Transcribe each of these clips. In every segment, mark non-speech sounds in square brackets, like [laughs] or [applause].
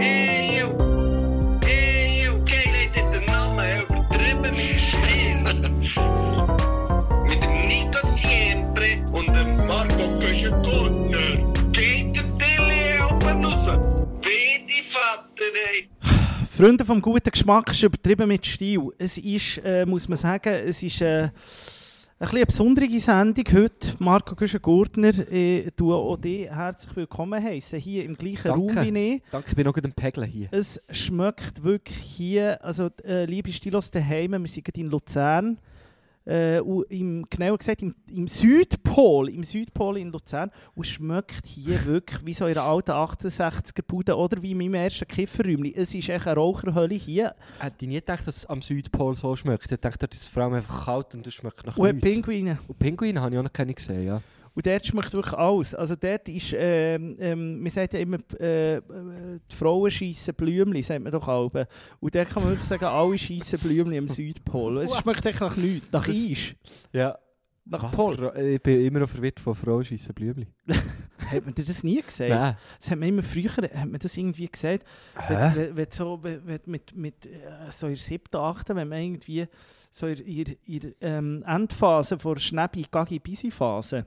Eeuw, eeuw, geil ist der Name, übertrieben mit Stil. mit dem Nico Siempre und dem Marco Köschen-Gurtner. Geht der Tilly oben raus. Wie die Vater, ey. Freunde vom guten Geschmack ist übertrieben mit Stil. Es ist, äh, muss man sagen, es ist äh, bisschen eine besondere Sendung heute. Marco Güschen-Gurtner, du auch dich herzlich willkommen heißen hier im gleichen Danke. Raum wie ich. Danke, ich bin noch am Pegeln hier. Es schmeckt wirklich hier, also äh, liebe Stilos daheim, wir sind in Luzern. Äh, im, genauer gesagt im, im Südpol, im Südpol in Luzern. Und schmeckt hier [laughs] wirklich wie so in einer alten 1860er-Bude oder wie in meinem ersten Kifferräumchen. Es ist echt eine Raucherhölle hier. Hätte ich nie gedacht, dass es am Südpol so schmeckt. Ich dachte, das ist vor allem einfach kalt und es schmeckt nach Und nichts. Pinguine. Und Pinguine habe ich auch noch keine gesehen, ja. Und dort schmeckt wirklich alles. Also dort ist, ähm, ähm, man sagt ja immer, äh, die Frauen schiessen Blümchen, sagt man doch alle. Und dort kann man wirklich sagen, alle schiessen Blümchen am Südpol. Es schmeckt echt nach nichts, nach Das- Eis, Ja. nach Was? Pol. Ich bin immer noch verwirrt von Frauen schiessen Blümchen. [laughs] Hat man dir das nie gesagt? Nein. Das hat man immer früher, hat man das irgendwie gesagt, wenn, wenn, wenn so, wenn, mit, mit äh, so in der siebten, achten, wenn man irgendwie so in in, ähm, Endphase vor Schnäbi, Gagi, Bisi-Phase,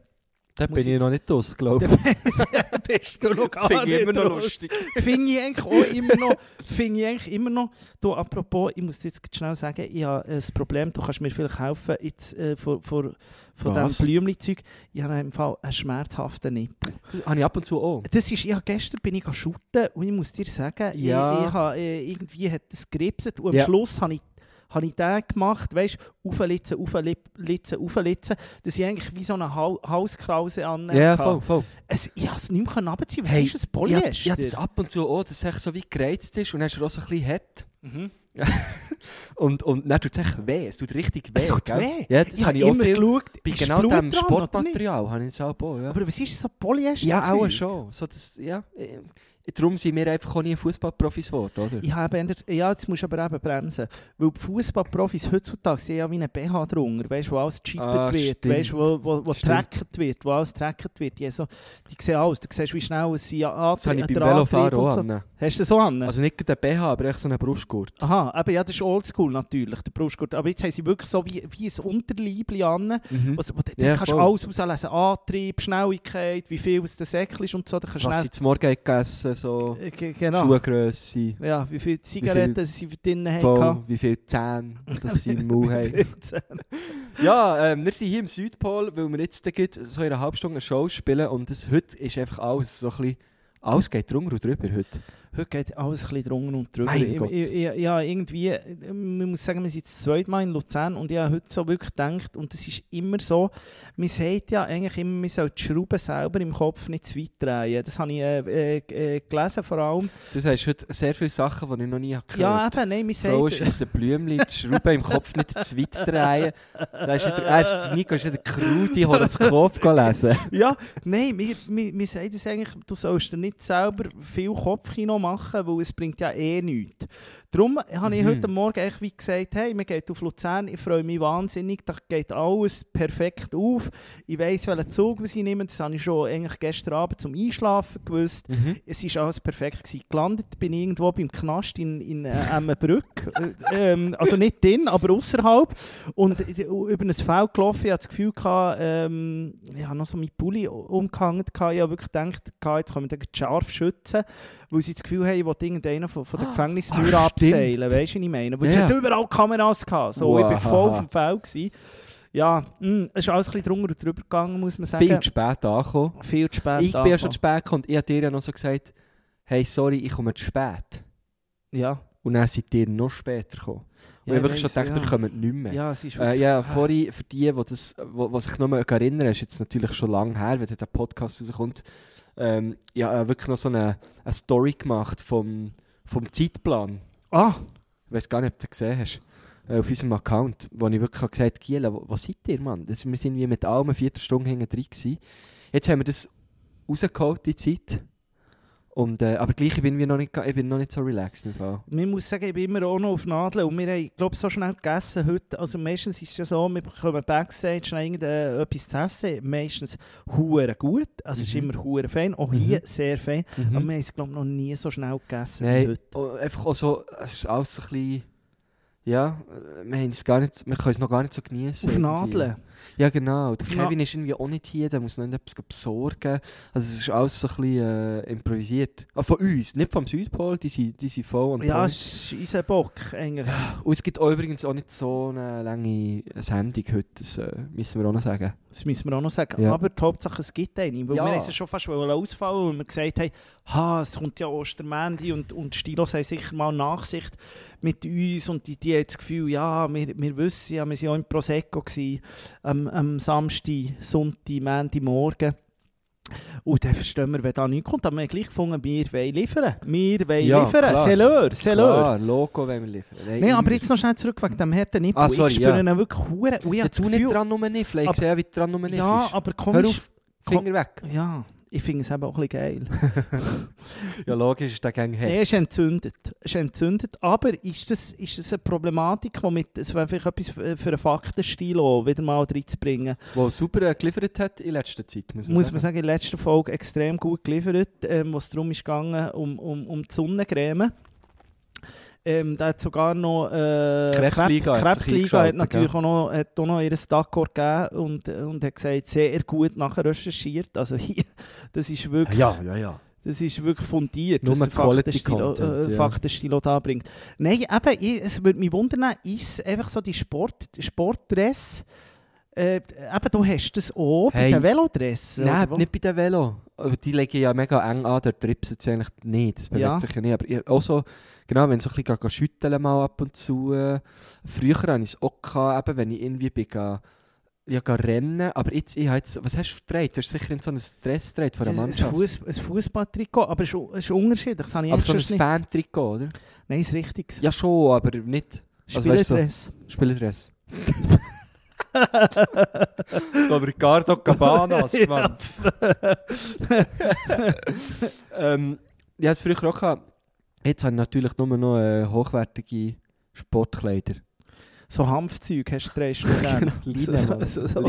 Da bin ich noch nicht aus, glaube [laughs] ich. bist du noch Das finde ich immer noch lustig. finde ich eigentlich auch immer noch, finde ich eigentlich immer noch, du, apropos, ich muss dir jetzt schnell sagen, ich habe ein Problem, du kannst mir vielleicht helfen, jetzt äh, von, von, von diesem Blümchen-Zeug, ich habe im Fall einen schmerzhaften Nippel. Das habe ich ab und zu auch. Das ist, habe gestern bin ich shooten und ich muss dir sagen, Ja. ich, ich habe, äh, irgendwie hat das geripset und am Ja. Schluss habe ich habe ich den gemacht, weißt du, auflitzen, auflitzen, auflitzen, dass ich eigentlich wie so eine Hal Halskrause an Ja, voll, voll. Es, ich konnte es nicht mehr runterziehen. Was Hey, ist das Polyester? ja, das ab und zu auch, dass es so wie gereizt ist und dann hast du auch so ein bisschen hart. Mhm. [laughs] Und, und dann tut es echt weh. Es tut richtig weh. Es tut gell? weh. Ja, das Ich habe ich auch immer viel. geschaut, Bei genau Blut nicht? Sportmaterial habe ich es auch. ja. Aber was ist so Polyester? Ja, auch schon. So, das, ja, darum sind wir einfach auch nie Fußballprofis geworden, oder? Ich habe ja, jetzt musst du aber eben bremsen. Weil die Fußballprofis heutzutage die haben ja wie einen BH drunter, weißt, wo alles gechippt Ah, wird, stimmt. weißt, wo, wo, wo tracket wird, wo alles tracket wird. Die, so, die sehen alles, du siehst, wie schnell es sie an, Das habe ich beim Velofahren auch so. an. Hast du das so an? Also nicht den BH, aber echt so einen Brustgurt. Aha, eben, ja, das ist oldschool natürlich, der Brustgurt. Aber jetzt haben sie wirklich so wie, wie ein Unterleibchen an. Mhm. Was, wo, da Ja, kannst du alles auslesen. Antrieb, Schnelligkeit, wie viel es der Säckchen ist und so. Da kannst du Was sie zum Morgen haben gegessen so äh, ge- genau. Schuhgrösse, Ja, wie viele Zigaretten sie drinnen hatten. wie viele Zähne das sie im [laughs] Mund haben. [laughs] Ja, ähm, wir sind hier im Südpol, weil wir jetzt so in einer halben Stunde eine Show spielen und das, heute ist einfach alles so ein bisschen... Alles geht drunter und drüber heute. Heute geht alles ein bisschen drunter und drüber. Mein Ich, Gott. ich, ich, ja, irgendwie, man muss sagen, wir sind das zweite Mal in Luzern und ich habe heute so wirklich gedacht, und das ist immer so, man sagt ja eigentlich immer, man soll die Schrauben selber im Kopf nicht zu weit drehen. Das habe ich äh, äh, äh, gelesen vor allem. Du sagst heute sehr viele Sachen, die ich noch nie gehört Ja, habe. eben, nein, man sagt... ist ein Blümchen, die Schrauben im Kopf nicht zu weit drehen. Da ist wieder, äh, Nico ist wieder krude Horoskop lesen. Ja, nein, wir, wir, wir sagen das eigentlich, du sollst dir nicht selber viel Kopfkino machen, weil es bringt ja eh nichts. Darum habe ich Mhm. heute Morgen echt wie gesagt, hey, wir gehen auf Luzern, ich freue mich wahnsinnig, da geht alles perfekt auf. Ich weiss, welchen Zug wir sie nehmen, das habe ich schon eigentlich gestern Abend zum Einschlafen gewusst. Mhm. Es war alles perfekt. Gewesen. Gelandet bin ich irgendwo beim Knast in, in äh, Emmenbrück. äh, ähm, also nicht drin, aber außerhalb. Und über ein Feld gelaufen. Ich hatte das Gefühl, gehabt, ähm, ich habe noch so meinen Pulli umgehangen. Ich habe wirklich gedacht, jetzt können wir den scharf schützen. Weil sie das Gefühl haben, ich wollte irgendeinen von, von Gefängnismauern Ah, stimmt. Abseilen. Weißt du, was ich meine? Es Ja. hat überall Kameras gehabt. So, ich war Wow. voll auf dem Feld. Gewesen. Ja, mh, es ist alles ein bisschen drunter und drüber gegangen, muss man sagen. Viel zu spät angekommen. Viel zu spät. Ich bin ja schon zu spät gekommen und ich habe dir ja noch so gesagt, hey, sorry, ich komme zu spät. Ja. Und dann seid ihr noch später gekommen. Und ich habe wirklich schon gedacht, ja. ihr kommt nicht mehr. Ja, es ist Äh, wirklich... ja, vorhin, für die, die, das, wo, was sich noch mal erinnern, ist jetzt natürlich schon lange her, wenn der Podcast rauskommt, ähm, ja, äh, wirklich noch so eine, eine Story gemacht vom, vom Zeitplan. Ah, Ich weiß gar nicht, ob du das gesehen hast. Äh, auf unserem Account, wo ich wirklich gesagt habe, Giela, wo seid ihr, Mann? Das, wir sind wie mit allem eine Viertelstunde hinten drin. Jetzt haben wir das rausgeholt, die Zeit. Und, äh, aber gleich, ich bin, wie noch nicht, ich bin noch nicht so relaxed im Fall. Man muss sagen, ich bin immer auch noch auf Nadeln und wir haben, glaube so schnell gegessen heute. Also meistens ist es ja so, wir bekommen Backstage noch irgende- etwas zu essen. Meistens hure gut, also es ist Mhm. immer hure fein. Auch hier sehr fein. Aber wir haben es, glaube noch nie so schnell gegessen wie Nein, heute. oh, einfach auch so, es ist alles so ein bisschen, ja, äh, wir, haben es gar nicht, wir können es noch gar nicht so genießen. Auf Nadeln. Ja, genau. Der Kevin ist irgendwie auch nicht hier, der muss noch etwas besorgen. Also es ist alles so ein bisschen äh, improvisiert. Ah, von uns, nicht vom Südpol, die sind, die sind voll und Ja, es ist unser Bock eigentlich. Und es gibt auch übrigens auch nicht so eine lange Sendung heute, das äh, müssen wir auch noch sagen. Das müssen wir auch noch sagen. Ja. Aber die Hauptsache, es gibt eine. Weil Ja. wir haben es schon fast ausfallen, weil wir gesagt haben, ha, es kommt ja Ostermänti und, und Stilos haben sicher mal Nachsicht mit uns und die, die haben das Gefühl, ja, wir, wir wissen ja, wir waren ja auch im Prosecco gewesen, am, am Samstag, Sonntag, Montag, Morgen. Und dann verstehen wir, wenn da nichts kommt. Aber wir haben gleich gefunden, wir wollen liefern. Wir wollen Ja, liefern. klar. Seleur, Seleur. Klar, Logo wollen wir liefern. Nein, aber jetzt noch schnell zurück wegen dem harten Nippel. Ah, sorry, ich spüre ja. ihn wirklich hure. Jetzt tu nicht dran nur Niffel, ich sehe, wie du dran nur Niffel Ja, aber Hör komisch. auf, Finger weg. Ja, ich finde es eben auch ein bisschen geil. [laughs] Ja, logisch ist der Gang Er ist entzündet. ist entzündet. Aber ist das, ist das eine Problematik, die mit, es wäre vielleicht etwas für einen Faktenstil auch wieder mal reinzubringen? Wo super äh, geliefert hat in letzter Zeit, muss man Muss sagen. man sagen, in der letzten Folge extrem gut geliefert, ähm, was darum ist gegangen, um, um, um die Sonnencreme. Ähm, da hat sogar noch äh, Krebsliga Krebsliga hat natürlich auch noch, hat auch noch ihr D'accord gegeben und, und hat gesagt, sehr gut nachher recherchiert. Also hier, [laughs] das ist wirklich... Ja, ja, ja. Das ist wirklich fundiert, Nur was der Faktenstilo, äh, ja. Da bringt. Nein, eben, ich, es würde mich wundern, ist einfach so die Sport, Sportdress, äh, eben, du hast das auch Hey. bei den Velodressen. Nein, nicht bei den Velo. Die legen ja mega eng an, dort tripsen sie eigentlich nicht. Das bewegt Ja. sich ja nicht. Aber auch so, genau, wenn so ein bisschen schütteln mal ab und zu. Früher hatte ich es auch, gehabt, eben, wenn ich irgendwie bin, ja, rennen. Aber jetzt, ich habe jetzt, was hast du gedreht? Du hast sicher in so ein Dress gedreht von der Mannschaft. Ein Fußballtrikot, aber es ist, ist unterschiedlich. Das habe ich aber so ein. Fan-Trikot, oder? Nein, es ist richtig. Ja, schon, aber nicht also weißt du, Spielerdress. So [laughs] Ricardo Cabanas, Mann. [laughs] [laughs] ähm, ich hatte es früher auch gehabt. Jetzt habe ich natürlich nur noch äh, hochwertige Sportkleider. So Hanfzeug hast du drei [laughs] Stück. Line, so, so,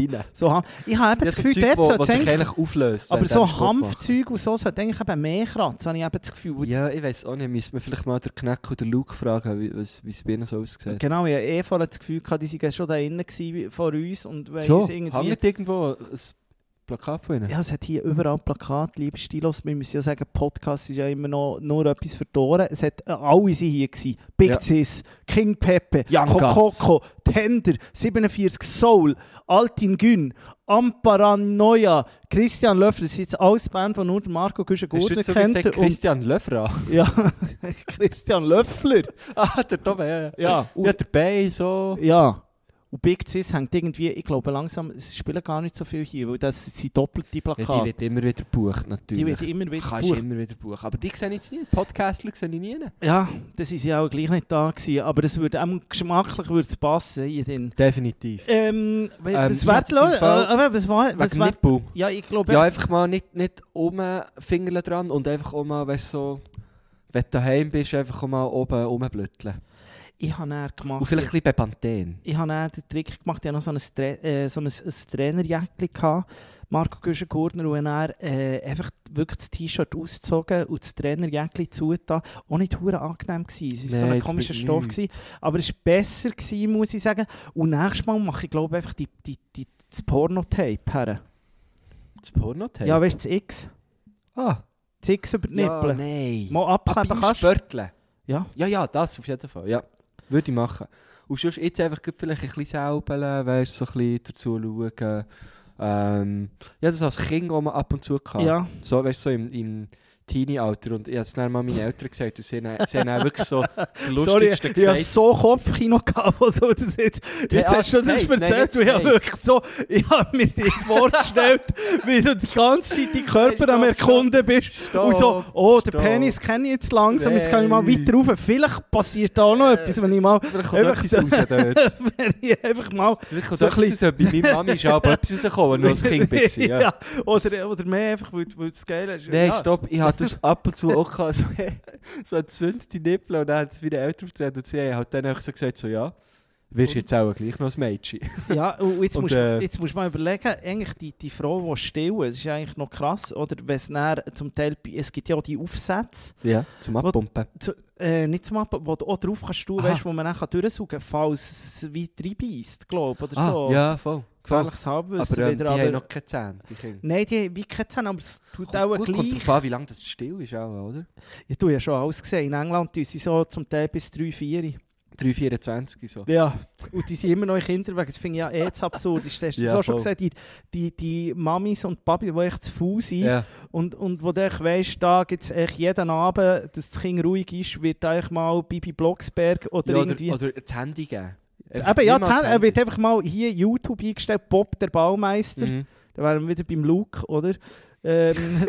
ich habe eben das so Gefühl, Zeug, dort wo, es sich eigentlich- auflöst. aber so. Hanfzeug und so sollte eigentlich eben mehr kratzen, habe ich eben das Gefühl. Ja, ich weiß auch nicht. Müsste man vielleicht mal den Kneck oder Luke fragen, wie was- es bei ihnen so aussieht. Genau, ich habe eh vorher das Gefühl gehabt, die waren schon da innen vor uns und wenn So, uns irgendwie... irgendwo Plakat von ihnen? Ja, es hat hier überall Plakate, liebe Stilos. Wir müssen ja sagen, Podcast ist ja immer noch nur etwas verloren. Es hat, äh, alle sind hier gewesen. Big Ja. Cis, King Pepe, Young Kokoko, Tender, 47 Soul, Altin Gün, Amparanoia, Christian Löffler. Das sind jetzt alles Band, die nur Marco jetzt so kennt. gesagt, Christian Löffra? [laughs] ja, [laughs] Christian Löffler. ah, der Tobi, ja. Ja, Ja, ja der Bay, so. Ja. Und Big Cis hängt irgendwie, ich glaube langsam, es spielen gar nicht so viel hier, weil das sind doppelte Ja, Plakate. die wird immer wieder gebucht, natürlich. die wird immer wieder Kannst gebucht. immer wieder buchen. Aber die sehe ich jetzt nicht. Podcastler sehe ich nie. Ja, das ist ja auch gleich nicht da gewesen, aber es würde auch geschmacklich würde es passen hier drin. Definitiv. Ähm, was ich wäre Fall- äh, was war, was Nippel. Ja, ich glaube, Ja, einfach mal nicht, nicht rumfingerle dran und einfach auch mal, weißt du, so, wenn du daheim bist, einfach auch mal oben rumblötteln. Ich habe dann gemacht, Und vielleicht ein bisschen Bepanthen. ich habe dann den Trick gemacht, ich hatte noch so ein, Tra äh, so ein, ein Trainerjäckchen gehabt, Marco Güschen-Gurtner, und er äh, einfach wirklich das T-Shirt ausgezogen und das Trainerjäckchen zugetan. Auch nicht hure angenehm gewesen, es war so Nein, ein komischer Stoff gewesen, aber es war besser gewesen, muss ich sagen. Und nächstes Mal mache ich glaube einfach die, die, die, das Pornotape her. Das Pornotape? Ja, weißt du, das X? ah. Das X über die Ja, Nippel. nein. Mal abkleben kannst. Spörteln. Ja. Ja, ja, das auf jeden Fall. Ja, würde ich machen. Und sonst jetzt einfach vielleicht ein bisschen säubeln, weißt so ein bisschen dazu schauen. Ähm, ja, das als Kind auch mal ab und zu gehabt. Ja. So, weißt so im, im Teenie-Alter. Und ich habe es dann mal meinen Eltern gesagt und sie sie haben auch wirklich so das Sorry, Lustigste ich habe gesagt. so Kopfkino gehabt, wo du das jetzt, jetzt Ja, hast du das. Nein, erzählt und ich habe wirklich so, ich habe mir dir [laughs] vorgestellt, wie du die ganze Zeit die Körper Nein, am stopp, Erkunden bist Stopp, und so, oh, stopp. Penis kenne ich jetzt langsam, jetzt kann ich mal Nein. weiter rauf. Vielleicht passiert da auch noch etwas, wenn ich mal, Einfach- etwas raus dort. [laughs] wenn ich einfach mal Vielleicht kommt So etwas raus. Bei meiner Mami ist aber [laughs] etwas rausgekommen, als ich ein Kind war. Ja. Oder, oder mehr einfach, weil, das geil ist. Nein, stopp. Ich habe hatte ab und zu auch gehabt, so, so entzündete Nippel und dann hat es meine Eltern erzählt und sie haben halt dann auch so gesagt, so ja, wirst jetzt auch gleich noch ein Mädchen. Ja, und jetzt, Und, musst, äh, jetzt musst du mal überlegen, eigentlich die, die Frau, die stillen, das ist eigentlich noch krass, oder wenn es zum Teil, es gibt ja auch die Aufsätze, Ja, zum Abpumpen. zu, äh, nicht zum Abbauen, wo du auch drauf kannst Aha. weißt, wo man dann durchsaugen kann, falls es weit reinbeißt, glaube ich, oder Ah, so. ja, voll. Gefährliches Halbwissen Aber ähm, die wieder, haben aber... noch keine Zähne, die Kinder. Nein, die haben wie keine Zähne, aber es tut auch Gut, kommt gleich. drauf an, wie lange das still ist auch, oder? Ich tue ja schon alles gesehen. In England tun sie so zum Teil bis 3, 4. 3,24 so. Ja, und die sind immer noch in Kinderwagen. Das finde ich ja eh zu absurd. Hast du Ja, so schon gesagt, die, die, die Mamis und Papi, die echt zu faul sind Ja, und, und wo du weisst, da gibt es echt jeden Abend, dass das Kind ruhig ist, wird eigentlich mal Bibi Blocksberg oder ja, irgendwie... oder, oder das Handy geben. Eben, ja, Handy- er wird einfach mal hier YouTube eingestellt, Bob der Baumeister. Mhm. Da wären wir wieder beim Luke, oder? Ähm, [laughs]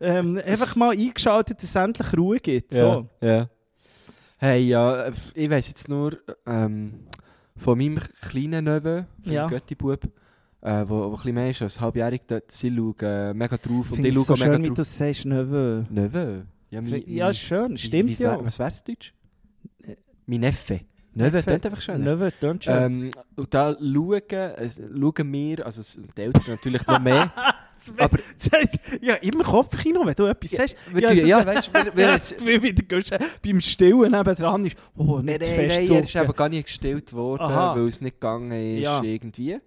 ähm, einfach mal eingeschaltet, dass es endlich Ruhe gibt. So. Ja, ja. Hey, ja, ich weiss jetzt nur ähm, von meinem kleinen Neven, Ja. Götti-Bub, äh, wo, wo ein bisschen mehr ist als halbjährig, dort, sie schauen äh, mega drauf und ich schaue so mega schön, wie du drauf. sagst, Neveu. Neven? Ja, mein, Ja, schön, stimmt wie, ja. Was wär's Deutsch? Mein Neffe. Neffe. klingt einfach schön. Neveu, tönt schön. Ähm, und da schauen, äh, schauen wir, also die Eltern natürlich noch mehr, aber ja, immer Kopfkino, wenn du etwas sagst. Ja, also- ja, weißt du, Ja, jetzt, wie wieder gehst, äh, beim Stillen nebendran ist, oh, nicht nein, fest nein, er ist aber gar nicht gestillt worden, weil es nicht gegangen ist Ja. irgendwie.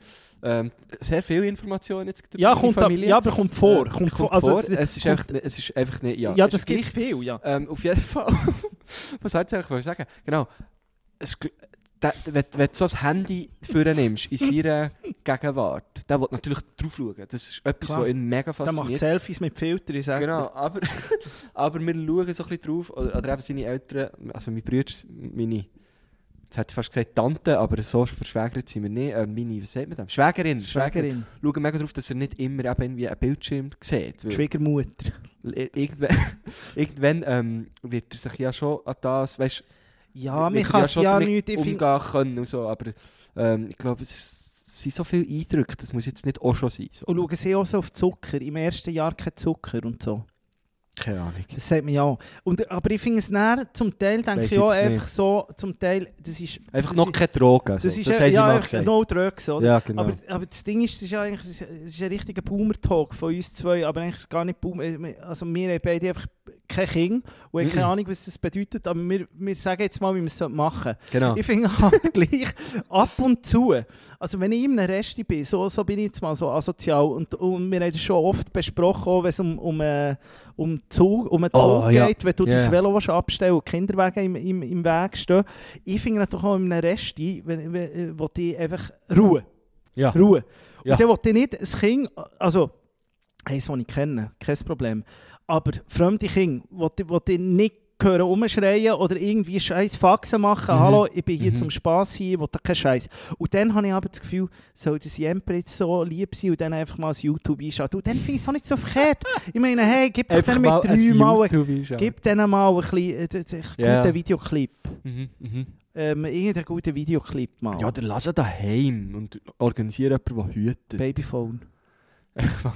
Ähm, sehr viele Informationen jetzt Ja, kommt ab, Familie. ja, aber kommt vor. Äh, kommt vor. kommt Also, vor. es- Es, ist kommt- einfach, es ist einfach nicht... Ja, Ja, das gibt viel, ja. Ähm, auf jeden Fall. Was soll ich eigentlich sagen? Genau. Es, da, wenn, wenn du so ein Handy nimmst in seiner Gegenwart, der will natürlich drauf schauen. Das ist etwas, Klar. was ihn mega Der macht fasziniert. Selfies mit Filtern, ich sage Genau, aber, [laughs] aber wir schauen so ein bisschen drauf, oder, oder eben seine Eltern, also meine Brüder, meine, jetzt hätte ich fast gesagt Tante, aber so verschwägert sind wir nicht, äh, meine, was sagt man dem? Schwägerin, Schwägerin. Schwägerin, Schauen mega drauf, dass er nicht immer eben irgendwie einen Bildschirm sieht. Schwiegermutter. Irgendwann, [laughs] irgendwann ähm, wird er sich ja schon an das, weißt Ja, man kann es schon ja nicht... Umgehen können und so, aber ähm, ich glaube, es, es sind so viele Eindrücke, das muss jetzt nicht auch schon sein. So. und schauen sie auch so auf Zucker. Im ersten Jahr kein Zucker und so. Keine Ahnung. Das sagt man ja auch. Und, aber ich finde es näher, zum Teil denke Weiss ich auch einfach nicht. so, zum Teil, das ist... Einfach das noch keine Drogen, Das so. ist das ja, ja einfach no drugs, oder? Ja, genau. Aber, aber das Ding ist, es ist ja eigentlich ist, ein richtiger Boomer-Talk von uns zwei, aber eigentlich gar nicht Boomer. Also wir haben beide einfach kein Kind und haben keine Mhm. Ahnung, was das bedeutet, aber wir, wir sagen jetzt mal, wie wir es machen genau. Ich finde [laughs] halt gleich ab und zu, also wenn ich in einem Resti bin, so, so bin ich jetzt mal so asozial und, und wir haben das schon oft besprochen, auch wenn es um, um, äh, um, Zug, um einen Zug Oh, ja. geht, wenn du Ja. dein Velo abstellen und Kinderwagen im, im, im Weg stehen. Ich finde natürlich auch in einem Resti, wenn, wenn, äh, wo die einfach Ruhe. Ja. Ruhe. Ja. Und dann will ich nicht ein Kind, also eins, das ich kenne, kein Problem, aber fremde Kinder, die ich nicht hören rumschreien oder irgendwie scheiß Faxen machen. Mhm. Hallo, ich bin hier Mhm. zum Spass hier, ich will da keinen Scheiß. Und dann habe ich aber das Gefühl, soll das Jemper jetzt so lieb sein und dann einfach mal das YouTube einschalten. Und dann finde ich es auch nicht so verkehrt. [laughs] Ich meine, hey, gib doch dann mit drei Mal, gib denen mal ein bisschen, äh, einen Ja. guten Videoclip. Mhm, mhm. Ähm, irgendeinen guten Videoclip mal. Ja, dann lass ihn daheim und organisiere jemanden, der hütet. Babyphone.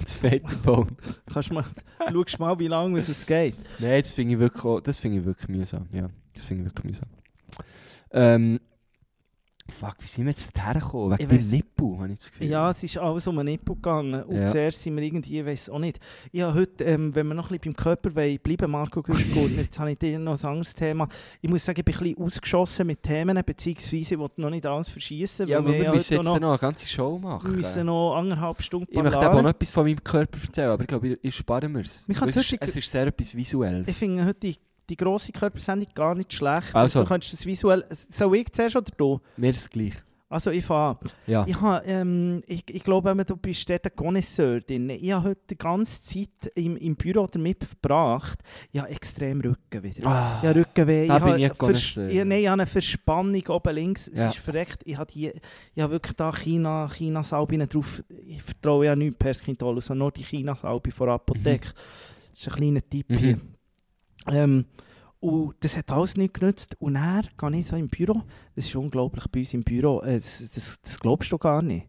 Das Babyphone. Kannst mal, schaust mal, wie lange es geht. Nein, das finde ich wirklich, das finde ich wirklich mühsam. Ja, das finde ich wirklich mühsam. Ähm, fuck, wie sind wir jetzt hergekommen? Wegen dem Nippel, habe ich das Gefühl. Ja, es ist alles um einen Nippel gegangen. Und Ja. zuerst sind wir irgendwie, ich weiß auch nicht. Ich habe heute, ähm, wenn wir noch ein bisschen beim Körper wollen, bleiben, Marco [laughs] Güschgurtner, jetzt habe ich dir noch ein anderes Thema. Ich muss sagen, ich bin ein bisschen ausgeschossen mit Themen, beziehungsweise ich will noch nicht alles verschießen. ja, aber wir wir müssen jetzt noch, noch eine ganze Show machen. wir müssen noch anderthalb Stunden ich möchte auch noch etwas von meinem Körper erzählen, aber ich glaube, ich, ich spare mir es. Wir Es ist, es ist sehr etwas Visuelles. Ich finde heute die, die grosse Körpersendung gar nicht schlecht. Also. Du kannst das visuell... Soll ich zuerst oder du? Mir ist es gleich. Also ich fange an. Ja. Ich, habe, ähm, ich, ich glaube, du bist dort ein Connoisseur drin. Ich habe heute die ganze Zeit im, im Büro damit verbracht. Ich habe extrem Rücken wieder. Ah, Ich habe Rückenweh. Da ich bin ich Connoisseur. ich, nein, ich habe eine Verspannung oben links. Es Ja. ist verreckt. Ich habe, die, ich habe wirklich da China, China-Salbe drauf. Ich vertraue ja nicht Perskintol, sondern nur die China-Salbe von der Apotheke. Das ist ein kleiner Tipp Mhm. hier. Ähm, und das hat alles nicht genützt. Und dann gehe ich so im Büro. Das ist unglaublich bei uns im Büro. Äh, Das, das, das glaubst du gar nicht.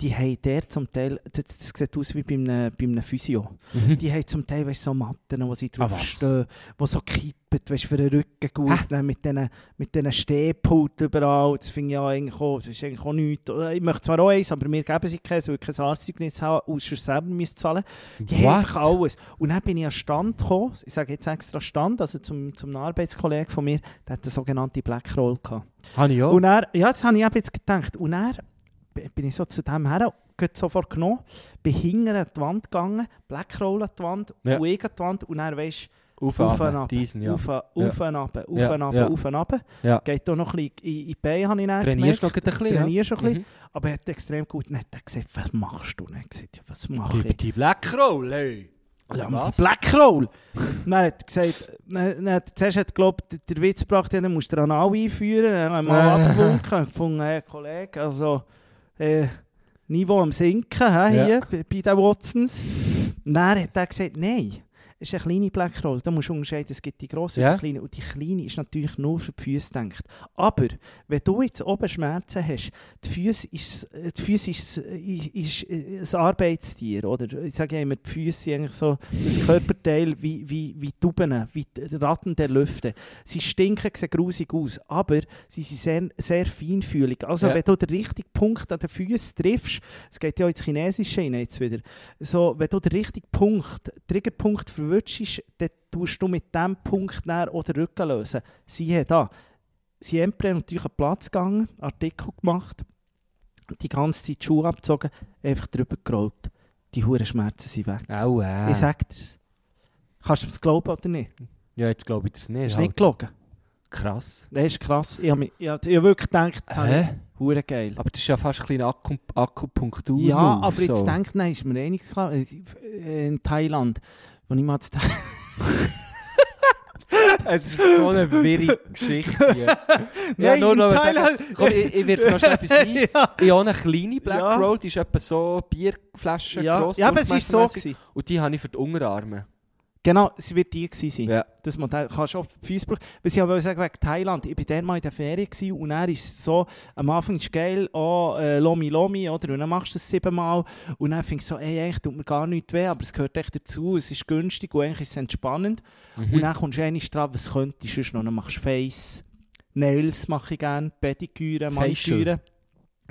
die haben der zum Teil, das, das sieht aus wie bei einem, bei einem Physio. Mhm. Die haben zum Teil weißt, so Matten, wo sie Ah, drauf was? stehen, die so kippen, weißt, für den Rücken gut, Hä? dann mit diesen mit Stehpulten überall. Das finde ich ja eigentlich auch, das ist eigentlich auch nichts. Ich möchte zwar auch eins, aber mir geben sie keins, weil ich kein Arztzeugnis habe, außer selber müssen zahlen. Die haben einfach What? alles. Und dann bin ich an Stand gekommen, ich sage jetzt extra Stand, also zum, zum Arbeitskollegen von mir, der hat eine sogenannte Black Roll gehabt. Habe ich auch. Und er, ja, das habe ich eben jetzt gedacht. Und er bin ich so zu dem her, sofort genommen, bin hinten an die Wand gegangen, Black Roll an die Wand, Ja. und ich an die Wand, und dann weisst Auf, und ab, diesen, ja. auf, auf und ab, auf Ja, und ab, ja. auf und ab. Ja. Geht auch noch ein bisschen in die Beine, habe ich dann Trainierst du noch gemerkt. ein bisschen? Trainierst du ein bisschen. Mhm. Aber er hat extrem gut, hat er gesagt, was machst du? Und er hat gesagt, ja, was mache Über ich? die Black Roll, ey. Ja, was? Black Roll. dann hat gesagt, dann, dann, hat- zuerst hat geglaubt, der Witz gebracht, ja, dann musst du Anal einführen. Dann haben wir mal Äh. abgewunken und gefunden, hey, Kollege, also äh, Niveau am Sinken Ja. hier bei, bei den Watsons. Dann hat er gesagt, nein. Ist eine kleine Black Roll. Da musst du unterscheiden, es gibt die grosse und Ja. die kleine. Und die kleine ist natürlich nur für die Füße gedacht. Aber wenn du jetzt oben Schmerzen hast, die Füße ist, äh, die Füße ist, ist, ist ein Arbeitstier. Oder? Ich sage ja immer, die Füße sind eigentlich so ein Körperteil wie, wie, wie Tuben, wie die Ratten der Lüfte. Sie stinken, sehen grusig aus, aber sie sind sehr, sehr feinfühlig. Also Ja. wenn du den richtigen Punkt an den Füßen triffst, es geht ja ins Chinesische jetzt wieder, so, wenn du den richtigen Punkt, Triggerpunkt verwutschst, dann tust du mit diesem Punkt auch den Rücken lösen. Siehe da, sie haben natürlich einen Platz gegangen, Artikel gemacht, die ganze Zeit die Schuhe abgezogen, einfach drüber gerollt. Die hohen Schmerzen sind weg. Au, äh. Ich sag dir's. Kannst du es glauben oder nicht? Ja, jetzt glaube ich das nicht. Ist halt. nicht gelogen. Krass. Das ist krass. Ich habe mich- ich hab- ich hab wirklich gedacht, das habe ich hure geil. Aber das ist ja fast ein kleiner Akku Akupunktur. Ja, aber jetzt so. denkt, nein, ist mir einig klar, äh, in Thailand, wo ich mal zu Es ist so eine wirre Geschichte [laughs] ja, Nein, nur noch sagen, komm, ich, ich wirf noch schnell etwas [laughs] ein. ja, Ich habe eine kleine Black Ja. Roll, die ist etwa so Bierflaschen ja, gross. ja, aber es war so. Gewesen. Und die habe ich für die Unterarme. Genau, es wird die gewesen sein. Ja. Das Modell kannst du auf Facebook. Was ich aber sagen wegen Thailand, ich war dann mal in der Ferien gewesen, und er ist so, am Anfang ist es geil, oh, äh, Lomi Lomi, oder? Und dann machst du es siebenmal und dann findest du so, ey, eigentlich tut mir gar nichts weh, aber es gehört echt dazu, es ist günstig und eigentlich ist es entspannend. Mhm. Und dann kommst du einmal dran, was könntest du sonst noch? Dann machst du Face, Nails mache ich gerne, Pediküre, Maniküre.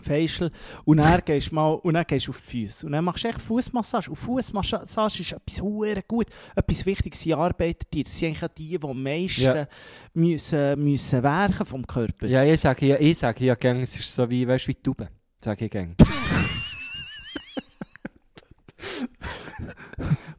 Facial. Und dann gehst du mal und dann gehst du auf die Füße. Und dann machst du echt Fußmassage. Und Fußmassage ist etwas hure gut. Etwas Wichtiges sind Arbeitertiere. Das sind eigentlich auch die, die am meisten Ja. müssen, müssen werken vom Körper. Ja, ich sage ja, ich sage ja gerne, es ist so wie, weißt du, wie Tauben. Sage ich gerne. [laughs]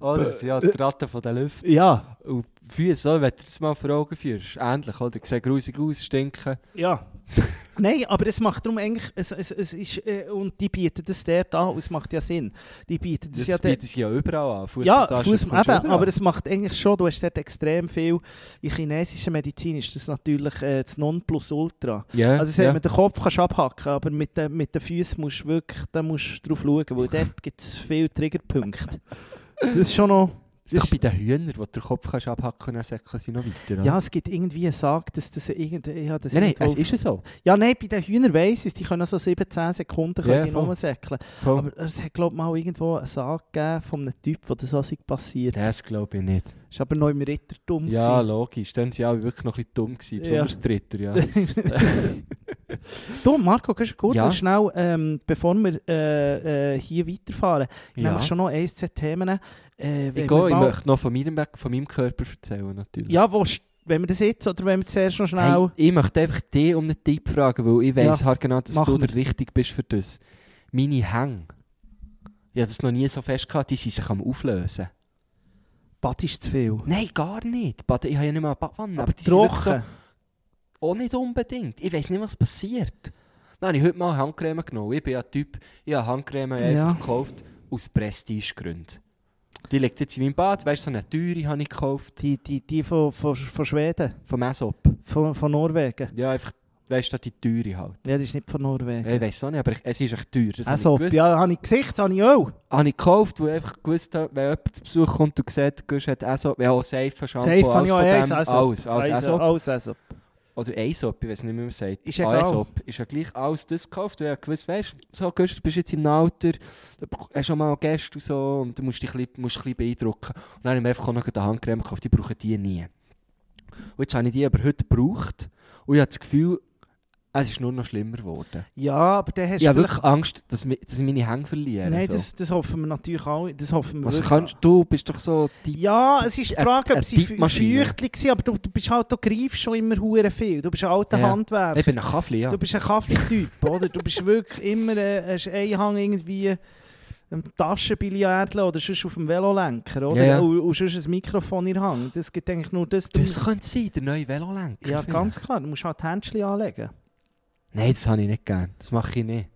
oder? Sind ja die Ratten von den Lüften. Ja. Und Füße, wenn du das mal vor Augen führst, ähnlich, oder? Die sehen grusig aus, stinken. ja. [laughs] Nein, aber es macht darum eigentlich, es, es, es ist, äh, und die bieten das dort an, und es macht ja Sinn. Die bieten das, Das ja bieten sie ja überall an. Ja, Fußmassage Fuß, bekommst du eben, aber es macht eigentlich schon, du hast dort extrem viel, in chinesischer Medizin ist das natürlich äh, das Nonplusultra. ja, Also ja. mit dem Kopf kannst du abhacken, aber mit den, mit den Füßen musst du wirklich da musst du drauf schauen, weil dort gibt es viele Triggerpunkte. Das ist schon noch... Das ist doch bei den Hühnern, wo du den Kopf kannst abhacken dann säckeln sie noch weiter. oder? Ja, es gibt irgendwie eine Sage, dass das irgend... Ja, das nein, nein, es ist ja so. ja, nein, bei den Hühnern weiss ich es, die können so 17 Sekunden Ja, können die rumsäckeln. Aber es hat, glaube ich, mal irgendwo eine Sage gegeben von einem Typ, wo das so sei passiert. Das glaube ich nicht. ist aber noch im Rittertum. Ja, gewesen. logisch. Dann waren sie alle wirklich noch ein bisschen dumm, gewesen, Ja. besonders die Ritter, ja. [laughs] [laughs] [laughs] Du, Marco, kannst du kurz Ja. schnell, ähm, bevor wir äh, äh, hier weiterfahren, ja. nämlich schon noch ein, zwei Themen. Äh, Ich, gehe, ich möchte noch von meinem, von meinem Körper erzählen, natürlich. Ja, wo, wenn wir das jetzt oder wenn wir zuerst noch schnell... Hey, ich möchte einfach dich um einen Tipp fragen, weil ich weiss Ja, halt genau, dass du der richtig bist für das. Meine Hänge, ich habe das noch nie so fest gehabt, die sind sich am auflösen. Bad ist zu viel. Nein, gar nicht. Bad, ich habe ja nicht mal eine Badwanne, aber, Aber die trocken. Auch nicht unbedingt. Ich weiss nicht, was passiert. Dann habe ich heute mal Handcreme genommen. Ich bin ja ein Typ, ich habe Handcreme Ja. einfach gekauft aus Prestigegründen. Die liegt jetzt in meinem Bad, weißt du, so eine teure habe ich gekauft, Die, die, die von, von, von Schweden, vom Aesop. von, von Norwegen. Ja, einfach, weißt du, die teure halt. Ja, das ist nicht von Norwegen. Ich weiß auch nicht, aber es ist echt teuer. Das also, habe ich ja, habe ich Gesicht, habe ich auch. Habe ich gekauft, weil ich einfach gewusst habe, wenn jemand zu Besuch kommt und sieht, du hat Aesop, ja, auch Safe Shampoo, habe alles ich auch von dem, alles, alles Aesop. alles also. Oder Aesop, ich weiß nicht, wie man sagt. Ist egal. Aesop, ist ja gleich alles das gekauft, weil ich gewusst, weißt du, so, du bist jetzt im Alter, du hast schon mal Gäste und so, und du musst dich ein bisschen, musst ein bisschen beeindrucken. Und dann habe ich mir einfach auch noch eine Handcreme gekauft, die brauchen die nie. Und jetzt habe ich die aber heute gebraucht, und ich habe das Gefühl, es ist nur noch schlimmer geworden. Ja, aber dann hast Ich habe wirklich Angst, dass, mi- dass ich meine Hänge verliere. Nein, so. das, das hoffen wir natürlich auch. Das hoffen wir Was wirklich. kannst du? bist doch so die Ja, es ist die Frage, ob eine sie feuchtlich waren, aber du, du bist halt, du greifst schon immer hure viel. Du bist ein alter Ja. Handwerker. Ich bin ein Kaffee, ja. Du bist ein Kaffeetyp, [laughs] oder? Du bist wirklich immer äh, einen Hang irgendwie am Taschenbilliardler oder sonst auf dem Velolenker, oder? Ja, ja. Und, und sonst ein Mikrofon in der Hand. Das gibt eigentlich nur das. Das könnte sein, der neue Velolenker. ja, vielleicht. ganz klar. Du musst halt die Händchen anlegen. Nein, das habe ich nicht gern. Das mache ich nicht.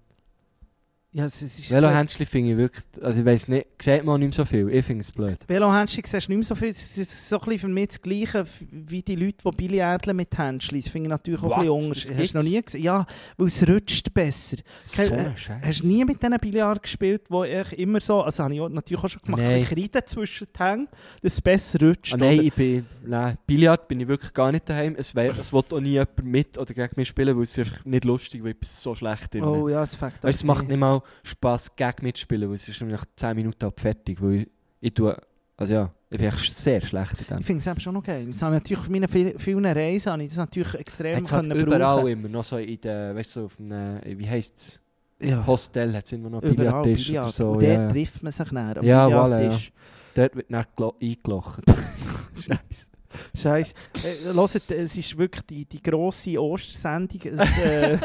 Ja, es, ist Velohändchen finde ich wirklich, also ich weiß nicht, sieht man nicht mehr so viel. Ich finde es blöd. Velohändchen siehst du nicht mehr so viel. Es ist so ein bisschen für mich das Gleiche wie die Leute, die Billiardler mit Händchen. Das finde ich natürlich auch ein bisschen What? Das Hast du noch nie gesehen? Ja, weil es rutscht besser. So äh, ein Scheiß. Hast du nie mit diesen Billard gespielt, wo ich immer so, also habe ich auch natürlich auch schon gemacht, Nein. ein Kreide zwischen den Hängen, dass es besser rutscht. Ah, nein, ich bin, nein, Billard bin ich wirklich gar nicht daheim. Es, wär, es will auch nie jemand mit oder gegen mich spielen, weil es einfach nicht lustig, weil ich bin so schlecht drin. Oh ja, es fängt weißt, es macht nicht mal Spass gegen mitspielen, weil es ist nämlich nach 10 Minuten ab fertig. Weil ich, ich tue, also ja, ich bin echt sehr schlecht in dem. Ich finde es eben schon geil. Das habe ich natürlich auf meinen viel- vielen Reisen habe ich das natürlich extrem Hat es halt können überall brauchen. immer noch so in der, weißt du, so auf einem, wie heisst es? Ja, Hostel hat es immer noch Billardtisch Billard. oder so. Und ja, dort ja. trifft man sich näher. Ja, voilà, ja. Dort wird dann gelo- eingelocht. [laughs] [laughs] [laughs] Scheiße. Scheiße. Äh, hört, es ist wirklich die, die grosse Ostersendung. Es, äh,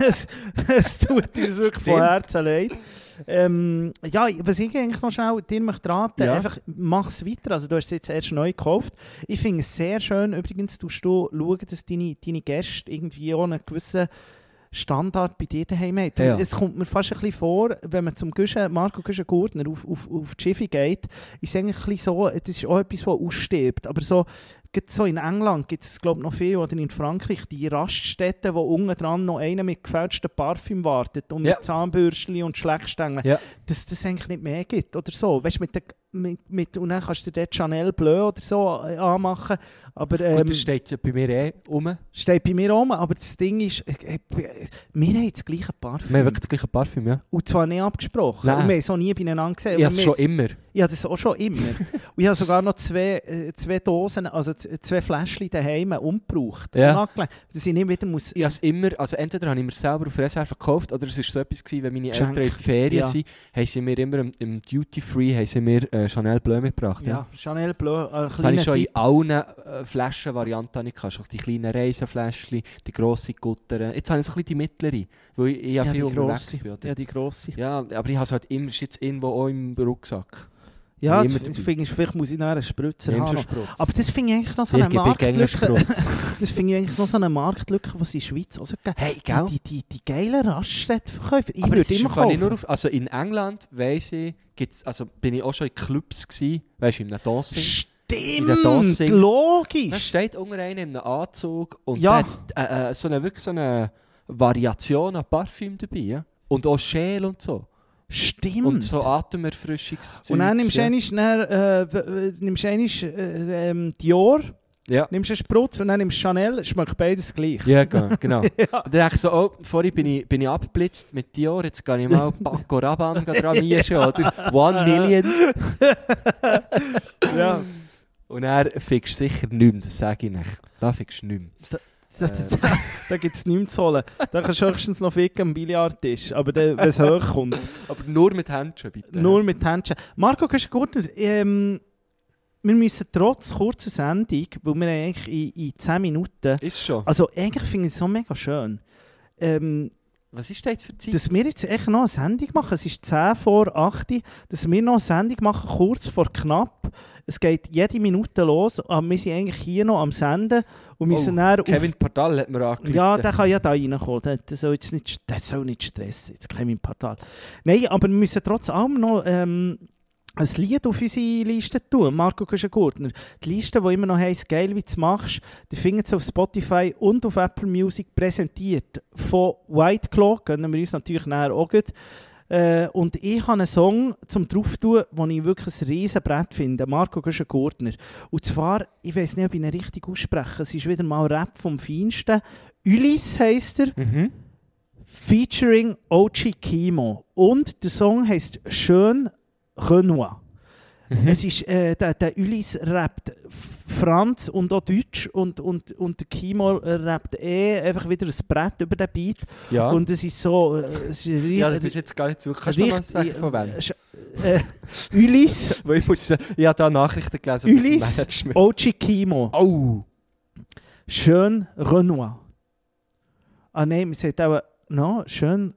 [laughs] es, es tut uns wirklich von Stimmt. Herzen leid. Ähm, ja, was ich eigentlich noch schnell dir möchte raten, Ja. einfach mach es weiter. Also du hast es jetzt erst neu gekauft. Ich finde es sehr schön, übrigens, tust du schauen, dass deine, deine Gäste irgendwie auch einen gewissen Standard bei dir daheim haben. Ja. Es kommt mir fast ein bisschen vor, wenn man zum Güschen, Marco Güschen-Gurtner auf, auf, auf die Schiffe geht, ist eigentlich ein bisschen so, das ist auch etwas, was ausstirbt. Aber so, so in England gibt es glaube noch viel, oder in Frankreich, die Raststätten, wo unten dran noch einer mit gefälschtem Parfüm wartet und Ja. mit Zahnbürstchen und Schleckstängeln. Ja. Dass das eigentlich nicht mehr gibt, oder so. Weißt, mit der, mit, mit, und dann kannst du dort Chanel Bleu oder so äh, anmachen. Aber ähm, Gut, das steht ja bei mir eh rum. steht bei mir rum. Aber das Ding ist, äh, äh, wir haben das gleiche Parfüm. Wir haben wirklich das gleiche Parfüm, ja. Und zwar nicht abgesprochen. Nein. Und wir haben es auch nie beieinander gesehen. Ich habe es schon immer. ich habe das auch schon immer. [laughs] und ich habe sogar noch zwei, äh, zwei Dosen, also zwei Fläschchen daheim umgebraucht. Ja. Dass ich nicht wieder muss... Ich habe es immer, also entweder habe ich mir selber auf Reserve gekauft oder es war so etwas, gewesen, wenn meine. Eltern in Ferien Ja. sind, haben sie mir immer im, im Duty Free haben sie mir äh, Chanel Bleu mitgebracht. Ja. ja, Chanel Bleu, ein Das habe ich schon in Tipp. allen äh, Flaschenvarianten gehabt. Schon die kleinen Reisenfläschchen, die grossen Gutter. Jetzt habe ich so ein bisschen die mittlere, weil ich, ich ja, viel unterwegs bin. Oder? Ja, die grosse. Ja, aber ich habe es halt immer, ist jetzt irgendwo auch im Rucksack. Ja, das finde ich, vielleicht muss ich noch einen Spritzer haben. Aber das finde [laughs] ich eigentlich noch so eine Marktlücke. Das finde ich eigentlich noch so eine Marktlücke, die es in der Schweiz auch so gibt. hey, gell? Die, die, die, die geilen Raststättenverkäufer. Ich würde immer nicht kaufen. nur auf, also in England weiss ich, gibt's, also bin ich auch schon in Clubs gewesen, weißt du, in einem Dancing. In der Stimmt, Dancings. Da logisch. steht unter einem in einem Anzug und Ja. hat äh, äh, so eine, wirklich so eine Variation an Parfüm dabei. Ja? Und auch Schäl und so. Stimmt. Und so Atemerfrischungszeug. Und dann nimmst du ja. einmal, dann, äh, nimmst einmal, äh, ähm, Dior, Ja, nimmst einen Sprutz und dann nimmst Chanel, schmeckt beides gleich. ja genau. [laughs] Ja. Und dann ich so, oh, vorhin bin ich, bin ich abgeblitzt mit Dior, jetzt gehe ich mal [laughs] Paco Rabanne dran mischen, oder? One Million. [laughs] ja. Und er fickst sicher nicht mehr, das sage ich nicht. Da fickst du nicht mehr. Da, da, da gibt es nichts zu holen. Da kannst du höchstens noch ficken am Billardtisch, aber wenn es hochkommt. Aber nur mit Händchen, bitte. Nur mit Händchen. Marco Güschen-Gurtner, ähm, wir müssen trotz kurzer Sendung, weil wir eigentlich in, in 10 Minuten, Ist schon. also eigentlich finde ich es so mega schön, ähm, Was ist da jetzt für Zeit? dass wir jetzt echt noch eine Sendung machen. Es ist 10 vor 8, dass wir noch eine Sendung machen, kurz vor knapp. Es geht jede Minute los, aber wir sind eigentlich hier noch am Senden und müssen Oh, auf... Kevin Pardal hat mir angerufen. Ja, der kann ja da reinkommen. Der, der, soll jetzt nicht, der soll nicht stressen, jetzt Kevin Pardal. Nein, aber wir müssen trotz allem noch ähm, ein Lied auf unsere Liste tun. Marco Kuschen-Gurtner. Die Liste, die immer noch heisst, geil, wie du es machst, die findet sie auf Spotify und auf Apple Music präsentiert. Von White Claw gönnen wir uns natürlich nachher auch gut. Äh, und ich habe einen Song zum drauf tun, den ich wirklich ein riesen Brett finde. Marco Güschen-Gurtner. Und zwar, ich weiß nicht, ob ich ihn richtig ausspreche, es ist wieder mal Rap vom Feinsten. Ulis heisst er, Mhm. featuring Ochi Kimo. Und der Song heisst Schön Renoir. Mhm. Es ist, äh, der, der Ulis rappt Franz und auch Deutsch und, und, und der Kimo rappt eh einfach wieder ein Brett über den Beat. Ja. Und es ist so... Äh, es ist ja, bis jetzt gar nicht zu. Kannst du mal sagen, von wem? Sch- Äh, Ulis, [laughs] ich muss sagen, ich habe da Nachrichten gelesen. das Ulis. Ochi Kimo. Oh! Schön Renoir. Ah nein, man sagt auch... No, schön...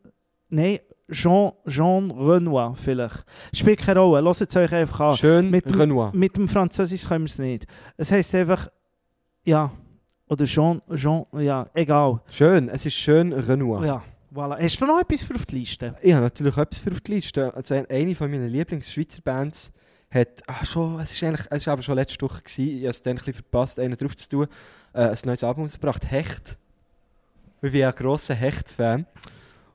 Nein, Jean, Jean Renoir vielleicht. Spielt keine Rolle, hört es euch einfach an. Schön Mit dem- Renoir. Mit dem Französisch können wir es nicht. Es heisst einfach... Ja. Oder Jean... Jean... Ja, egal. Schön, es ist schön Renoir. Ja, voilà. Hast du noch etwas für auf die Liste? Ich habe natürlich etwas für auf die Liste. Also ein- eine von meinen Lieblings-Schweizer Bands hat, ah, schon, es ist eigentlich, es ist aber schon letzte Woche gewesen, ich habe es dann ein bisschen verpasst, einen drauf zu tun, äh, ein neues Album gebracht, Hecht. Ich bin ja ein grosser Hecht-Fan.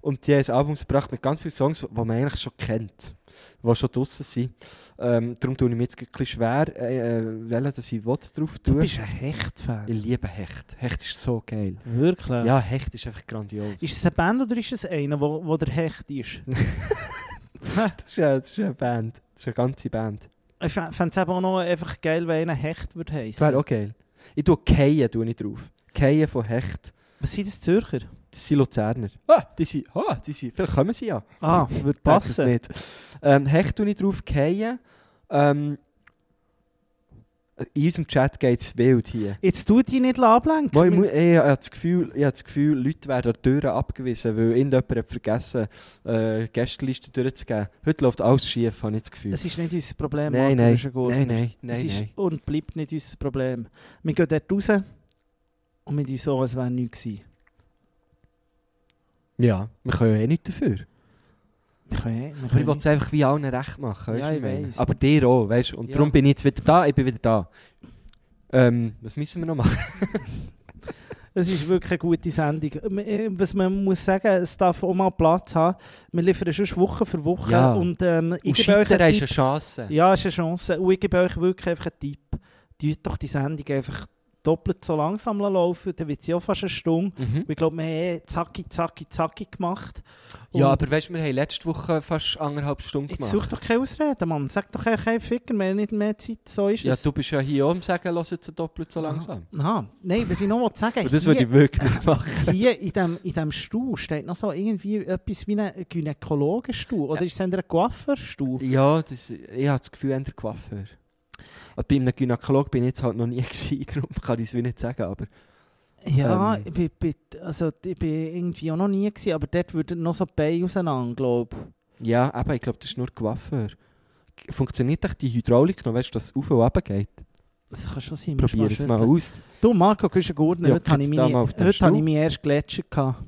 Und die haben ein Album gebracht mit ganz vielen Songs, die man eigentlich schon kennt, die schon draussen sind. Ähm, darum tue ich mir jetzt ein bisschen schwer, äh, äh, welchen dass ich will drauf Du tun bist ein Hecht-Fan. Ich liebe Hecht. Hecht ist so geil. Wirklich? Ja, Hecht ist einfach grandios. Ist es eine Band oder ist es einer, wo, wo der Hecht ist? [laughs] das, ist eine, das ist eine Band. Das ist eine ganze Band. Ich fände es auch noch einfach geil, wenn einer Hecht würde heißen. wäre auch geil. Ich tue Keien tue ich drauf. Keien von Hecht. Was sind das Zürcher? Das sind Luzerner. Ah, die sind, ah, die sind, vielleicht kommen sie ja. Ah, würde passen. Nicht. Ähm, Hecht ich drauf, Keien. Ähm, in unserem Chat geht es wild hier. Jetzt tut die nicht ablenken. Mo, ich, ich, habe das Gefühl, ich habe das Gefühl, Leute werden an Türen abgewiesen, weil irgendjemand hat vergessen, äh, Gästeliste durchzugeben. Heute läuft alles schief, habe ich das Gefühl. Es ist nicht unser Problem. Nein, Marco, nein, gut. nein, nein, nein, es ist nein. und bleibt nicht unser Problem. Wir gehen dort raus und wir tun so, als wäre nichts gewesen. Ja, wir können ja eh nicht dafür. Wir können, wir Aber ich können will es einfach wie allen recht machen. Weißt, Ja, ich weiss. Aber dir auch, weißt du? Und Ja. darum bin ich jetzt wieder da, ich bin wieder da. Ähm, was müssen wir noch machen? [laughs] Es ist wirklich eine gute Sendung. äh, Was man muss sagen, es darf auch mal Platz haben. Wir liefern schon Woche für Woche. Ja. Und ähm, ich Und gebe euch einen ist eine Chance. Ja, ist eine Chance. Und ich gebe euch wirklich einfach einen Tipp. Tut doch die Sendung einfach doppelt so langsam laufen, dann wird sie auch fast eine Stunde. Mhm. Ich glaube, wir haben eh zacki, zacki, zacki gemacht. Ja, Und aber weißt du, wir haben letzte Woche fast anderthalb Stunden Jetzt gemacht. such doch keine Ausreden, Mann. Sag doch kein Ficker, wir haben nicht mehr Zeit, so ist ja, es. du bist ja hier am Sagen, lass jetzt doppelt so langsam. Aha. Nein, was ich noch will sagen Und das würde ich wirklich machen. [laughs] hier in dem, in dem Stuhl steht noch so irgendwie etwas wie ein Gynäkologenstuhl. Oder ist es ein Coiffeurstuhl? Ja, das, ich habe das Gefühl, der Coiffeur. Bei einem Gynäkolog bin ich jetzt halt noch nie [laughs] gewesen, darum kann ich es nicht sagen, aber... Ja, Ähm. ich, bin, bin, also, ich bin irgendwie auch noch nie gewesen, aber dort würden noch so Beine auseinander, glaube Ja, aber ich glaube, das ist nur Coiffeur. Funktioniert echt die Hydraulik noch, weißt du, dass es auf und runter geht? Das kann schon sein. Probier es mal aus. Du, Marco Güschen-Gurtner, Ja, heute habe ich meine, heute habe ich Stuhl. meine erste Gletscher gehabt.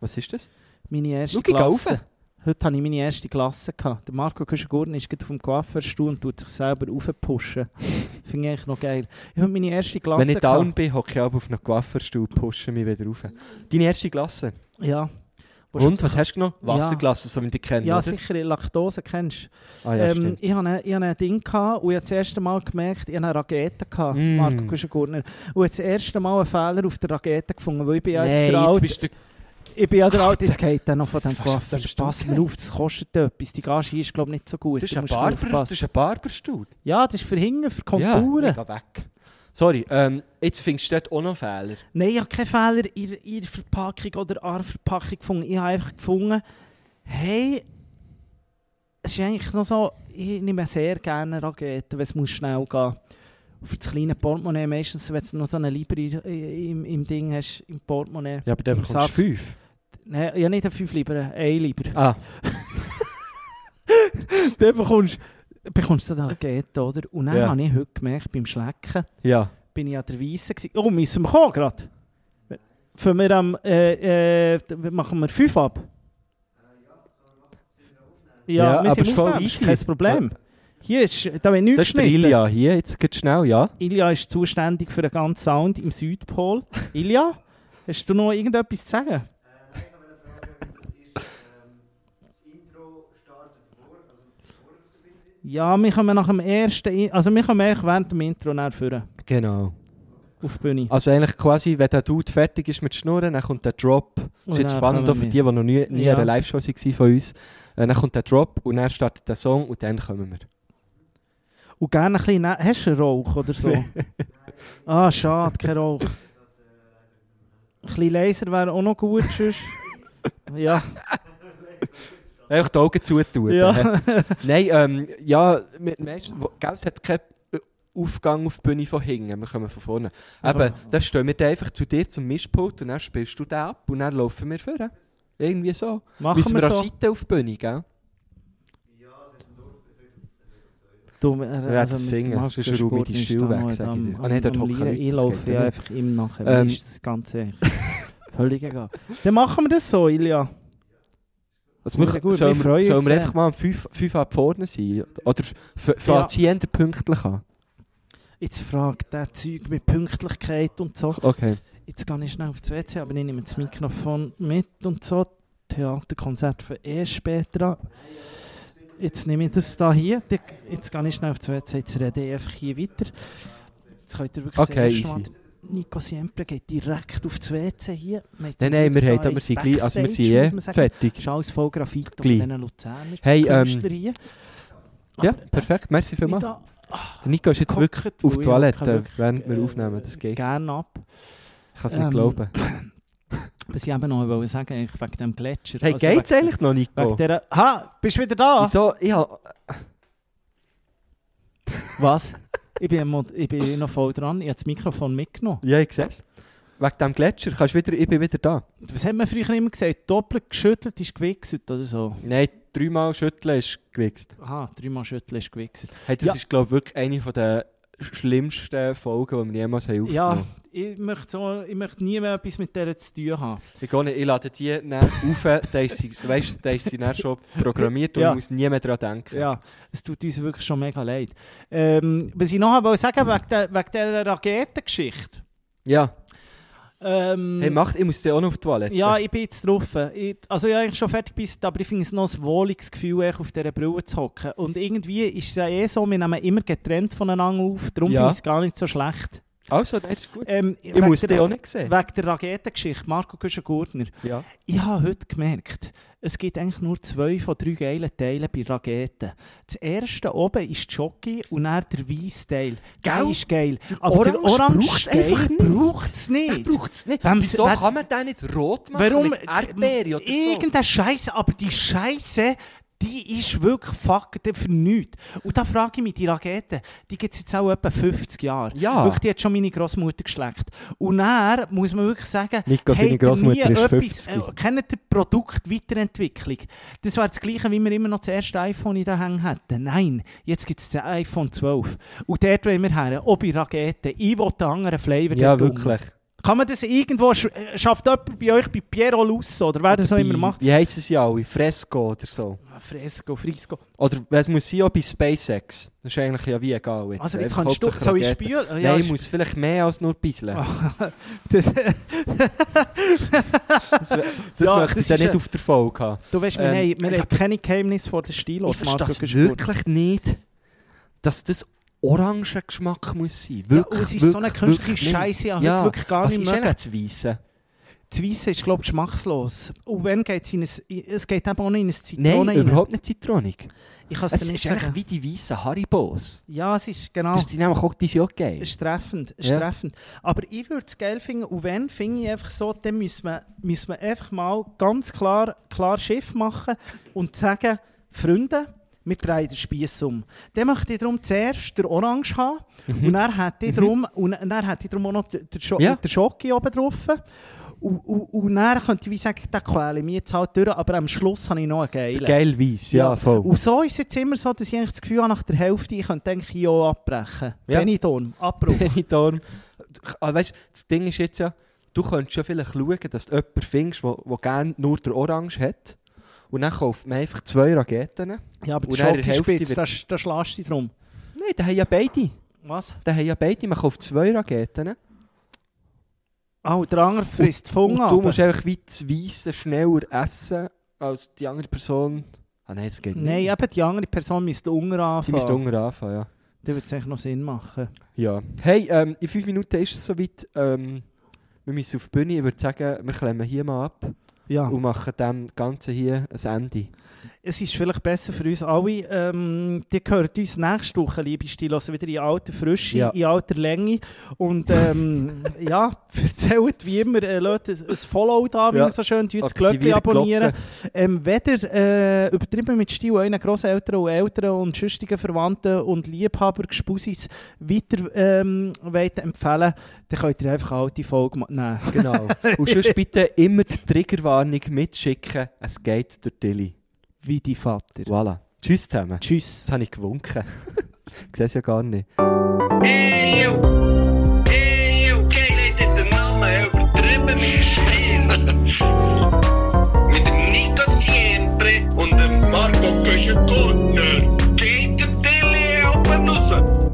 Was ist das? Meine erste Schau, ich Klasse. Heute habe ich meine erste Klasse gehabt. Der Marco Güschen-Gurtner ist gerade auf dem Coiffeurstuhl und tut sich selber aufpushen. Finde ich eigentlich noch geil. Ich habe meine erste Klasse Wenn ich down gehabt. bin, hocke ich aber auf einem Coiffeurstuhl und pushe mich wieder rauf. Deine erste Klasse. Ja. Und, was hast du genommen? Wasserklasse, so wie die kennen, Ja, oder? sicher, Laktose kennst du. Ah, ja, ähm, ich hatte ein, ich hatte ein Ding gehabt und ich habe das erste Mal gemerkt, ich hatte eine Rakete, gehabt, Mm. Marco Güschen-Gurtner. Und ich habe das erste Mal einen Fehler auf der Rakete gefunden, weil ich bin ja jetzt der Alte. bist du... Ich bin ja der Alte, der noch von dem Coiffeur. Pass mir auf, das kostet etwas. Die Gage ist, glaube ich, nicht so gut. Das ist ein Barber, das ist ein Barberstuhl. Ja, das ist für hinten, für Ja, Konturen. ich gehe weg. Sorry, ähm, jetzt findest du dort auch noch Fehler. Nein, ich habe keinen Fehler in, der- in der Verpackung oder an der Verpackung gefunden. Ich habe einfach gefunden, hey, es ist eigentlich noch so, ich nehme sehr gerne Raketen, wenn es muss schnell gehen Für das kleine Portemonnaie meistens, wenn du noch so eine Libre im, im Ding hast, im Portemonnaie. Ja, aber dann Im bekommst Sack. du fünf. Nein, ja nicht ein 5 Lieber, ein Lieber. Ah, [laughs] Dann bekommst, bekommst du so eine Rakete, oder? Und dann Ja. habe ich heute gemerkt, beim Schlecken, ja. bin ich an der Weisse gewesen. Oh, müssen wir kommen gerade? Für wir am, äh, äh, machen wir 5 ab? Ja, Ja, wir aber sind ist voll aufnehmen, easy. kein Problem. Hier ist, da wird nichts Das ist der. Ilja hier, jetzt geht schnell, ja. Ilja ist zuständig für den ganzen Sound im Südpol. Ilja, hast du noch irgendetwas zu sagen? Ja, wir kommen nach dem ersten, also wir kommen eigentlich während dem Intro nach vorne Genau. auf die Bühne. Also eigentlich quasi, wenn der Dude fertig ist mit Schnurren, dann kommt der Drop. Das Und ist jetzt spannend auch für die, die noch nie, nie Ja. an einer Live-Show waren von uns. Äh, dann kommt der Drop und dann startet der Song und dann kommen wir. Und gerne ein bisschen, hast du einen Rauch oder so? [laughs] ah, schade, kein Rauch. Ein bisschen Laser wäre auch noch gut, sonst. [laughs] ja, Einfach die Augen zutun. ja. [laughs] Nein, ähm, ja, mit meisten, wo- gell, es hat keinen Aufgang auf die Bühne von hinten, wir kommen von vorne. Ja. Eben, dann stehen wir dann einfach zu dir zum Mischpult und dann spielst du den ab und dann laufen wir vorne. Irgendwie so. Machen Müssen wir, wir an so. Seite auf die Bühne, gell? Du, äh, Ja, das Finger, Markus sonst räume ich Gurt die Stühle weg, noch sag ich am- dir. Nein, dort am hocken Lieren. Ich laufe ja einfach ihm nachher. Ähm, ist das Ganze [laughs] völlig egal. Dann machen wir das so, Ilja. Also wir, Ja, gut, sollen wir sollen wir sehr. einfach mal um 5 ab vorne sein? Oder fängt sie eher pünktlich an? Jetzt fragt der Zeug mit Pünktlichkeit und so. Okay. Jetzt gehe ich schnell auf das WC, aber ich nehme das Mikrofon mit und so. Theaterkonzert für erst später an. Jetzt nehme ich das da hier. Die- Jetzt gehe ich schnell auf das WC, jetzt rede ich einfach hier weiter. Jetzt könnt ihr wirklich Okay, zuerst mal- easy. Nico Siempre geht direkt auf das WC hier. Nein, nein, wir, haben, wir sind gleich, also wir sind eh fertig. Das ist alles voll Graffiti von diesen Luzerner Hey, ähm, Künstler hier. Ja, Aber perfekt, merci vielmals. da Der Nico ist jetzt wirklich auf die Toilette, während wir äh, aufnehmen. Das geht. Gerne ab. Ich kann es nicht ähm, glauben. [clears throat] Was ich eben noch wollte sagen, eigentlich wegen dem Gletscher. Hey, Also geht's wegen- eigentlich noch, Nico? Wegen dieser... Ha, bist du wieder da? Wieso? Ich hab, Was? ich, bin, ich bin noch voll dran. Ich habe das Mikrofon mitgenommen. ja, ich seh's. Wegen dem Gletscher, kannst wieder, ich bin wieder da. Was hat man früher immer gesagt? Doppelt geschüttelt ist gewichset oder so. Nein, dreimal schütteln ist gewichst. Aha, dreimal schütteln ist gewichset. Hey, das Ja. ist, glaube ich, wirklich eine von der schlimmsten Folgen, die wir jemals haben Ja, aufgenommen ich möchte, so, ich möchte nie mehr etwas mit der zu tun haben. Ich, nicht, ich lade die auf, da ist sie, weißt, da ist sie dann schon programmiert und Ja. ich muss nie mehr daran denken. Ja, es tut uns wirklich schon mega leid. Ähm, was ich noch wollte sagen, wegen der, wegen dieser Raketengeschichte. ja. Ähm, Hey, macht, ich muss dir auch noch auf die Toilette. Ja, ich bin jetzt drauf. Ich, also ich eigentlich schon fertig bis, aber ich finde es noch ein wohliges Gefühl, echt auf dieser Brille zu hocken. Und irgendwie ist es ja eh so, wir nehmen immer getrennt voneinander auf, darum Ja. finde ich es gar nicht so schlecht. Also, das ist gut. Ähm, Ich muss der- die auch nicht sehen. Wegen der Raketengeschichte, Marco Güschen-Gurtner. Ja. Ich habe heute gemerkt, es gibt eigentlich nur zwei von drei geilen Teilen bei Raketen. Das erste oben ist Jockey und dann der weiße Teil. Der Gell? ist geil. Der Aber der Orange orange Teil einfach nicht. braucht es nicht. braucht es nicht. Wem- Wieso kann man den nicht rot machen Warum? mit Erdbeere oder so? Irgendeine Scheiße, aber die Scheiße, die ist wirklich fuck für nichts. Und da frage ich mich, die Rakete, die gibt es jetzt auch etwa 50 Jahre. Ja. Wirklich, die hat schon meine Großmutter geschleckt. Und dann muss man wirklich sagen, Nico, seine ihr Grossmutter nie ist etwas- 50. Äh, kennt ihr Produktweiterentwicklung? Das wäre das Gleiche, wie wir immer noch das erste iPhone in den Hängen hätten. Nein, jetzt gibt es das iPhone 12. Und dort wollen wir her, auch bei Raketen. Ich will einen anderen Flavor Ja, dort unten. Kann man das irgendwo, äh, schafft jemand bei euch bei Piero Lusso oder wer das auch immer macht? Wie heissen sie alle? Fresco oder so. Fresco, Frisco. Oder es muss sein auch bei SpaceX. Das ist eigentlich ja wie egal. Jetzt. Also jetzt kannst du, soll ich spielen? Nein, ich muss vielleicht mehr als nur bisseln. [laughs] das, Das, das Ja, möchte ich ja ist nicht ein- auf der Folge haben. du weißt, wir, Ähm, haben, wir haben hab- keine Geheimnisse vor der Stilos. Ich verstehe das wirklich nicht, dass das Orangengeschmack muss sein. Ja, Wirklich, und es ist so eine wirklich, künstliche wirklich. Scheiße, ich Ja, heute wirklich gar Was nicht ist mögen. eigentlich das Weisse? Das Weisse ist, glaube ich, geschmackslos. Und wenn geht es in ein, es geht eben auch nicht in ein Zitronen Nein, rein. überhaupt nicht zitronig. Ich kann es Es dir nicht ist sagen. wie die weißen Haribos. Ja, es ist genau. Das sind nämlich auch die sind auch geil. ist treffend, ist Ja. treffend. Aber ich würde es geil finden, und wenn, finde ich einfach so, dann müssen wir, müssen wir einfach mal ganz klar, klar Schiff machen und sagen, Freunde, wir drehen den Spieß um. Dann möchte ich darum zuerst den Orange haben und dann hätte ich darum, und dann hätte ich darum auch noch den, Scho Mhm. Ja. den oben drauf. Und, und, und dann könnte ich wie sagen, den quäle ich mich jetzt halt durch, aber am Schluss habe ich noch einen geilen. Geil weiß, ja, voll. Und so ist es jetzt immer so, dass ich eigentlich das Gefühl habe, nach der Hälfte, ich könnte eigentlich ja abbrechen. Ja. Benidorm, Abbruch. [laughs] Benidorm. Ah, weißt, das Ding ist jetzt ja, du könntest ja vielleicht schauen, dass du jemanden findest, der, der gerne nur den Orange hat. Und dann kauft man einfach zwei Raketen. Ja, aber die Und wird- da, sch- da schlägst du dich drum. Nein, da haben ja beide. Was? Da haben ja beide. Man kauft zwei Raketen. Ah, und der andere frisst Fung Und ab. du musst einfach wie das Weisse schneller essen, als die andere Person Ah nein, das geht nicht. Nein, eben die andere Person müsste unten Die anfangen. müsste unten anfangen, ja. Dann würde es eigentlich noch Sinn machen. Ja. Hey, ähm, in fünf Minuten ist es soweit. Ähm, wir müssen auf die Bühne. Ich würde sagen, wir klemmen hier mal ab Ja. und machen dem Ganzen hier ein Ende. Es ist vielleicht besser für uns alle. Ähm, die gehört uns nächste Woche, liebe Stilos, wieder in alter Frische, Ja. in alter Länge. Und ähm, [laughs] ja, erzählt wie immer, äh, Leute, ein Follow da, wie Ja. man so schön tut, das Glöckchen abonnieren. Ähm, weder äh, übertrieben mit Stil euren Grosseltern und Eltern und sonstigen Verwandten und Liebhaber Gespusis weiter ähm, empfehlen, dann könnt ihr einfach alte Folge nehmen. Genau. [laughs] Und sonst bitte immer die Triggerwarnung mitschicken. Es geht durch Tilly. Wie die Vater. Voilà. Tschüss zusammen. Tschüss. Jetzt habe ich gewunken. ich [laughs] sehe es ja gar nicht. Ey, yo. Ey, yo, Keile ist der Name, übertrieben mit Stil. [laughs] mit dem Nico Siempre und dem Marco Köschen-Gurtner. Geht der Tilly auf den Nussen.